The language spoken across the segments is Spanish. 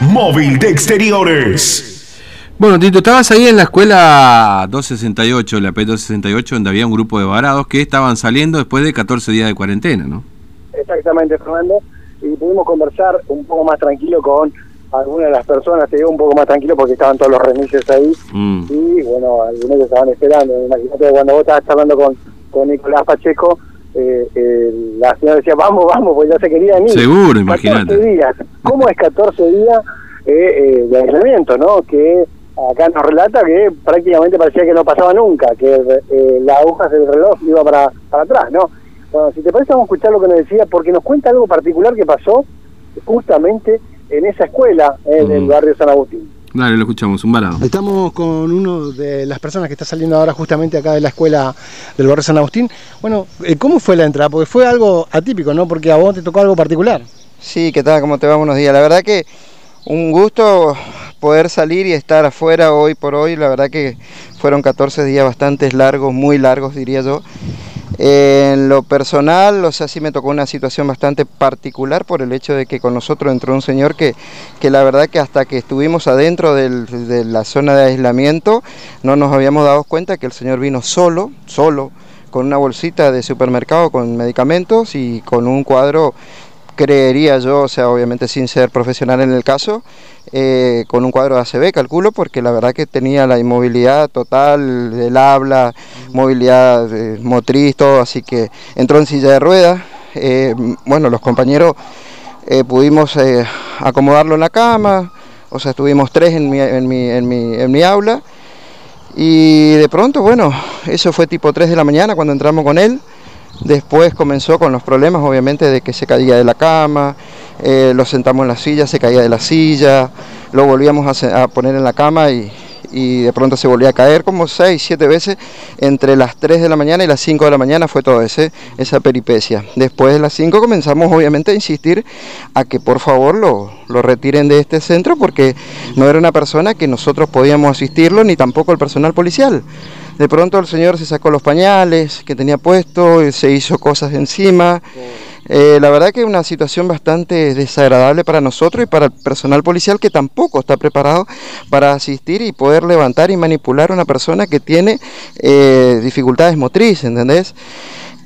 Móvil de Exteriores. Bueno, Tito, estabas ahí en la escuela 268, la P268, donde había un grupo de varados que estaban saliendo después de 14 días de cuarentena, ¿no? Exactamente, Fernando. Y pudimos conversar un poco más tranquilo con algunas de las personas, te digo un poco más tranquilo porque estaban todos los remises ahí. Mm. Y bueno, algunos estaban esperando. Imagínate cuando vos estabas hablando con, con Nicolás Pacheco, eh, eh, la señora decía, vamos, vamos, pues ya se querían ir. Seguro, 14 imagínate. días. ¿Cómo es 14 días eh, eh, de aislamiento, no? Que acá nos relata que prácticamente parecía que no pasaba nunca, que eh, la aguja del reloj iba para, para atrás, ¿no? Bueno, si te parece vamos a escuchar lo que nos decía, porque nos cuenta algo particular que pasó justamente en esa escuela eh, del Mm. barrio San Agustín. Dale, lo escuchamos, un varado. Estamos con uno de las personas que está saliendo ahora justamente acá de la escuela del barrio San Agustín. Bueno, eh, ¿cómo fue la entrada? Porque fue algo atípico, ¿no? Porque a vos te tocó algo particular. Sí, ¿qué tal? ¿Cómo te va? Buenos días. La verdad que un gusto poder salir y estar afuera hoy por hoy. La verdad que fueron 14 días bastante largos, muy largos diría yo. En lo personal, o sea, sí me tocó una situación bastante particular por el hecho de que con nosotros entró un señor que, que la verdad que hasta que estuvimos adentro de la zona de aislamiento no nos habíamos dado cuenta que el señor vino solo, solo, con una bolsita de supermercado con medicamentos y con un cuadro creería yo, o sea, obviamente sin ser profesional en el caso, eh, con un cuadro de ACV, calculo, porque la verdad que tenía la inmovilidad total del habla, movilidad eh, motriz, todo, así que entró en silla de ruedas. eh, bueno, los compañeros pudimos acomodarlo en la cama, o sea, estuvimos tres en mi, en mi, en mi, en mi aula. Y de pronto, bueno, eso fue tipo 3 de la mañana cuando entramos con él. Después comenzó con los problemas, obviamente, de que se caía de la cama, eh, lo sentamos en la silla, se caía de la silla, lo volvíamos a, poner en la cama y, y de pronto se volvía a caer como 6, 7 veces. Entre las 3 de la mañana y las 5 de la mañana fue todo ese, esa peripecia. Después de las 5 comenzamos, obviamente, a insistir a que por favor lo, lo retiren de este centro porque no era una persona que nosotros podíamos asistirlo ni tampoco el personal policial. De pronto el señor se sacó los pañales que tenía puesto, y se hizo cosas encima. Eh, la verdad que una situación bastante desagradable para nosotros y para el personal policial que tampoco está preparado para asistir y poder levantar y manipular a una persona que tiene eh, dificultades motrices, ¿entendés?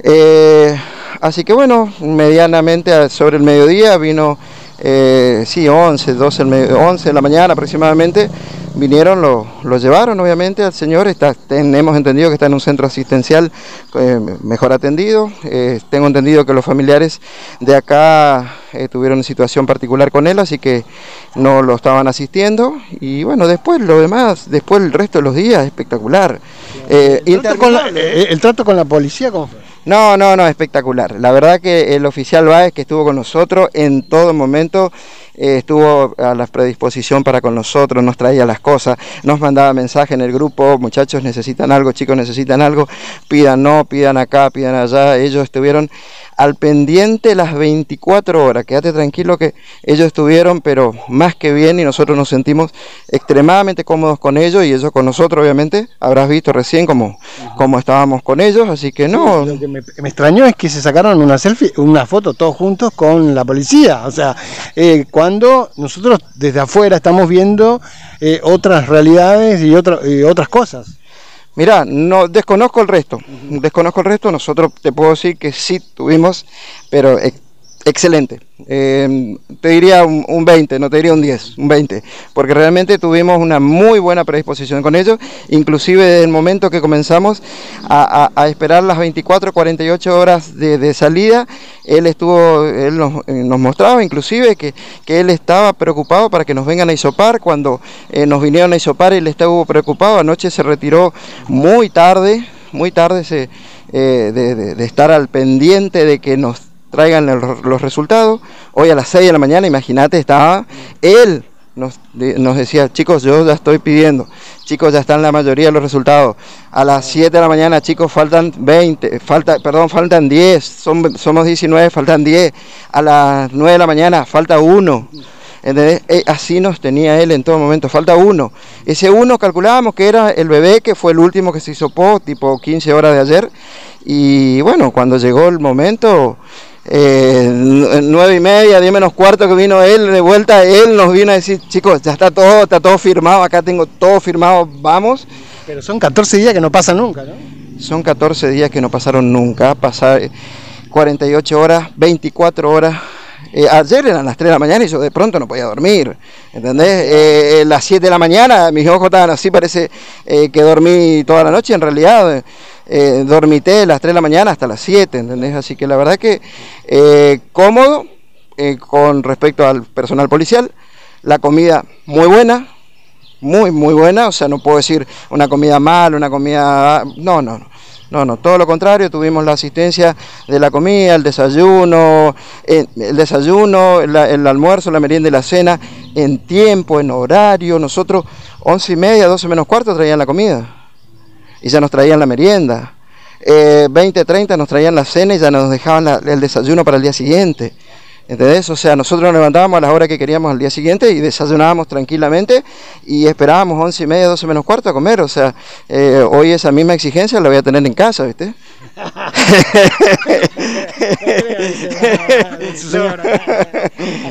Eh, así que bueno, medianamente sobre el mediodía vino, eh, sí, 11, 12, el me- 11 de la mañana aproximadamente, vinieron, lo, lo llevaron obviamente al señor, está, tenemos entendido que está en un centro asistencial eh, mejor atendido, eh, tengo entendido que los familiares de acá eh, tuvieron una situación particular con él, así que no lo estaban asistiendo y bueno, después lo demás, después el resto de los días, espectacular. ¿El trato, con la, interminable. el trato con la policía cómo fue? No, no, no, espectacular. La verdad que el oficial Báez que estuvo con nosotros en todo momento eh, estuvo a la predisposición para con nosotros, nos traía las cosas, nos mandaba mensaje en el grupo, muchachos necesitan algo, chicos necesitan algo, pidan no, pidan acá, pidan allá. Ellos estuvieron al pendiente las 24 horas. Quédate tranquilo que ellos estuvieron, pero más que bien y nosotros nos sentimos extremadamente cómodos con ellos y ellos con nosotros, obviamente. Habrás visto recién cómo, cómo estábamos con ellos, así que no. Lo que me, me extrañó es que se sacaron una selfie, una foto todos juntos con la policía. O sea, eh, cuando nosotros desde afuera estamos viendo eh, otras realidades y, otra- y otras cosas. Mira, no desconozco el resto, desconozco el resto, nosotros te puedo decir que sí tuvimos, pero ex- excelente. Eh, te diría un, un 20, no te diría un 10, un 20, porque realmente tuvimos una muy buena predisposición con ellos, inclusive desde el momento que comenzamos a, a- a esperar las 24, 48 horas de, salida, él estuvo, él nos, eh, nos mostraba inclusive que, que él estaba preocupado para que nos vengan a isopar, cuando eh, nos vinieron a isopar él estuvo preocupado, anoche se retiró muy tarde, muy tarde se, eh, de estar al pendiente de que nos traigan los resultados. Hoy a las 6 de la mañana, imagínate, estaba él. Nos, de- nos decía, chicos, yo ya estoy pidiendo, chicos, ya están la mayoría de los resultados. A las 7 de la mañana, chicos, faltan 20, falta, perdón, faltan 10, son, somos 19, faltan 10. A las 9 de la mañana, falta uno. ¿Entendés? Eh, así nos tenía él en todo momento, falta uno. Ese uno calculábamos que era el bebé, que fue el último que se hisopó, tipo 15 horas de ayer. Y bueno, cuando llegó el momento, eh, nueve y media, diez menos cuarto que vino él de vuelta, él nos vino a decir, chicos, ya está todo, está todo firmado, acá tengo todo firmado, vamos. Pero son 14 días que no pasan nunca, ¿no? Son 14 días que no pasaron nunca, pasar 48 horas, 24 horas. Eh, ayer eran las 3 de la mañana y yo de pronto no podía dormir, ¿entendés? Eh, las 7 de la mañana mis ojos estaban así, parece eh, que dormí toda la noche, en realidad eh, dormité las 3 de la mañana hasta las 7, ¿entendés? Así que la verdad que eh, cómodo eh, con respecto al personal policial, la comida muy buena, muy, muy buena, o sea, no puedo decir una comida mal, una comida... No, no, no. No, no, todo lo contrario, tuvimos la asistencia de la comida, el desayuno, el desayuno, el almuerzo, la merienda y la cena, en tiempo, en horario. Nosotros, once y media, doce menos cuarto, traían la comida y ya nos traían la merienda. Eh, 20, 30 nos traían la cena y ya nos dejaban el desayuno para el día siguiente. ¿Entendés? O sea, nosotros nos levantábamos a las horas que queríamos al día siguiente y desayunábamos tranquilamente y esperábamos 11 y media, 12 menos cuarto a comer. O sea, eh, hoy esa misma exigencia la voy a tener en casa, ¿viste?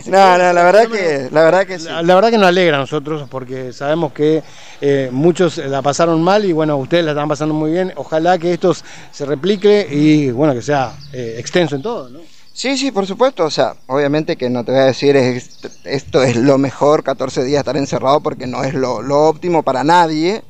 no, no, la verdad que, la verdad que. La, la verdad que nos alegra a nosotros porque sabemos que eh, muchos la pasaron mal y bueno, ustedes la están pasando muy bien. Ojalá que esto se replique y bueno, que sea eh, extenso en todo, ¿no? Sí, sí, por supuesto. O sea, obviamente que no te voy a decir es- esto es lo mejor, 14 días estar encerrado, porque no es lo, lo óptimo para nadie,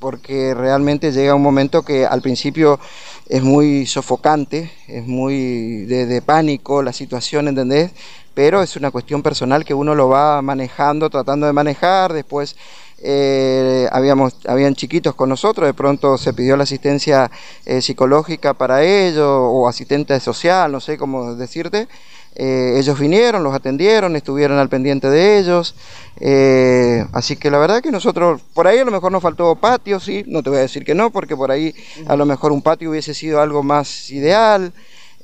porque realmente llega un momento que al principio es muy sofocante, es muy de, de pánico la situación, ¿entendés? Pero es una cuestión personal que uno lo va manejando, tratando de manejar, después eh, habíamos, habían chiquitos con nosotros, de pronto se pidió la asistencia eh, psicológica para ellos o asistente social, no sé cómo decirte. Eh, ellos vinieron, los atendieron, estuvieron al pendiente de ellos. eh, así que la verdad que nosotros, por ahí a lo mejor nos faltó patio, sí, no te voy a decir que no, porque por ahí a lo mejor un patio hubiese sido algo más ideal.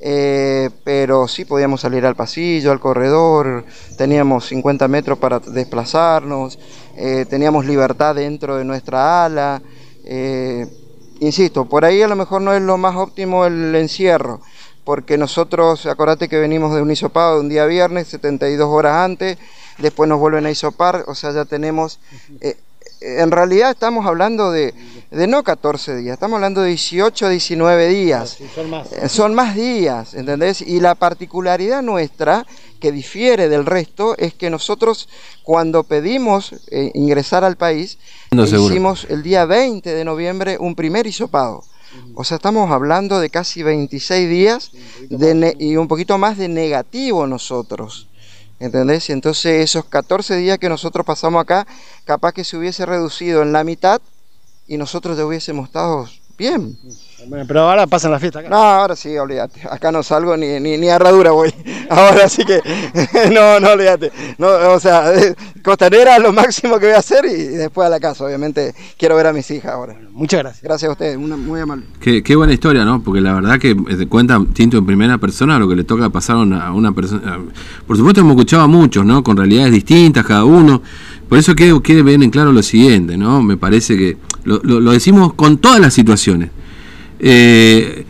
Eh, pero sí podíamos salir al pasillo, al corredor, teníamos 50 metros para desplazarnos, eh, teníamos libertad dentro de nuestra ala. eh, insisto, por ahí a lo mejor no es lo más óptimo el encierro, porque nosotros, acordate que venimos de un hisopado de un día viernes, 72 horas antes, después nos vuelven a hisopar, o sea, ya tenemos... en realidad estamos hablando de, de no 14 días, estamos hablando de 18, 19 días. son más. Eh, Son más días, ¿entendés? Y la particularidad nuestra, que difiere del resto, es que nosotros cuando pedimos eh, ingresar al país, No, hicimos el día 20 de noviembre un primer hisopado. O sea, estamos hablando de casi 26 días de y un poquito más de negativo nosotros. ¿Entendés? Entonces esos 14 días que nosotros pasamos acá, capaz que se hubiese reducido en la mitad y nosotros ya hubiésemos estado bien. Bueno, pero ahora pasan la fiesta acá. No, ahora sí, olvídate. Acá no salgo ni, ni, ni a herradura voy. Ahora sí que. no, no, olvídate. No, o sea, costanera es lo máximo que voy a hacer y después a la casa. Obviamente quiero ver a mis hijas ahora. Muchas gracias. Gracias a ustedes, una, muy amable. Qué, qué buena historia, ¿no? Porque la verdad que eh, cuenta Tinto en primera persona lo que le toca pasar a una, a una persona. Por supuesto, hemos escuchado a muchos, ¿no? Con realidades distintas cada uno. Por eso quiero, quiero ver en claro lo siguiente, ¿no? Me parece que lo, lo- lo decimos con todas las situaciones. Eh,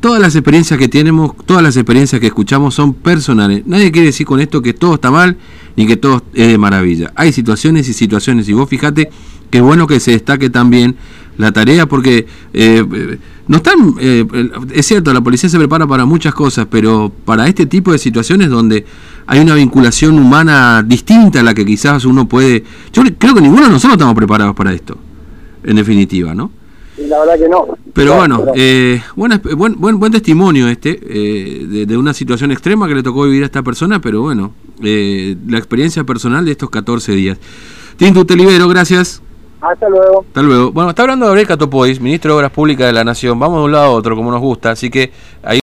todas las experiencias que tenemos, todas las experiencias que escuchamos son personales. Nadie quiere decir con esto que todo está mal ni que todo es de maravilla. Hay situaciones y situaciones. Y vos fijate que es bueno que se destaque también la tarea porque eh, no están, eh, es cierto, la policía se prepara para muchas cosas, pero para este tipo de situaciones donde hay una vinculación humana distinta a la que quizás uno puede... Yo creo que ninguno de nosotros estamos preparados para esto, en definitiva, ¿no? Y la verdad que no. Pero No, bueno, pero- eh, buen, buen, buen testimonio este eh, de, de una situación extrema que le tocó vivir a esta persona, pero bueno, eh, la experiencia personal de estos 14 días. Tinto, te libero, gracias. Hasta luego. Hasta luego. Bueno, está hablando Gabriel Catopois, ministro de Obras Públicas de la Nación. Vamos de un lado a otro, como nos gusta, así que ahí.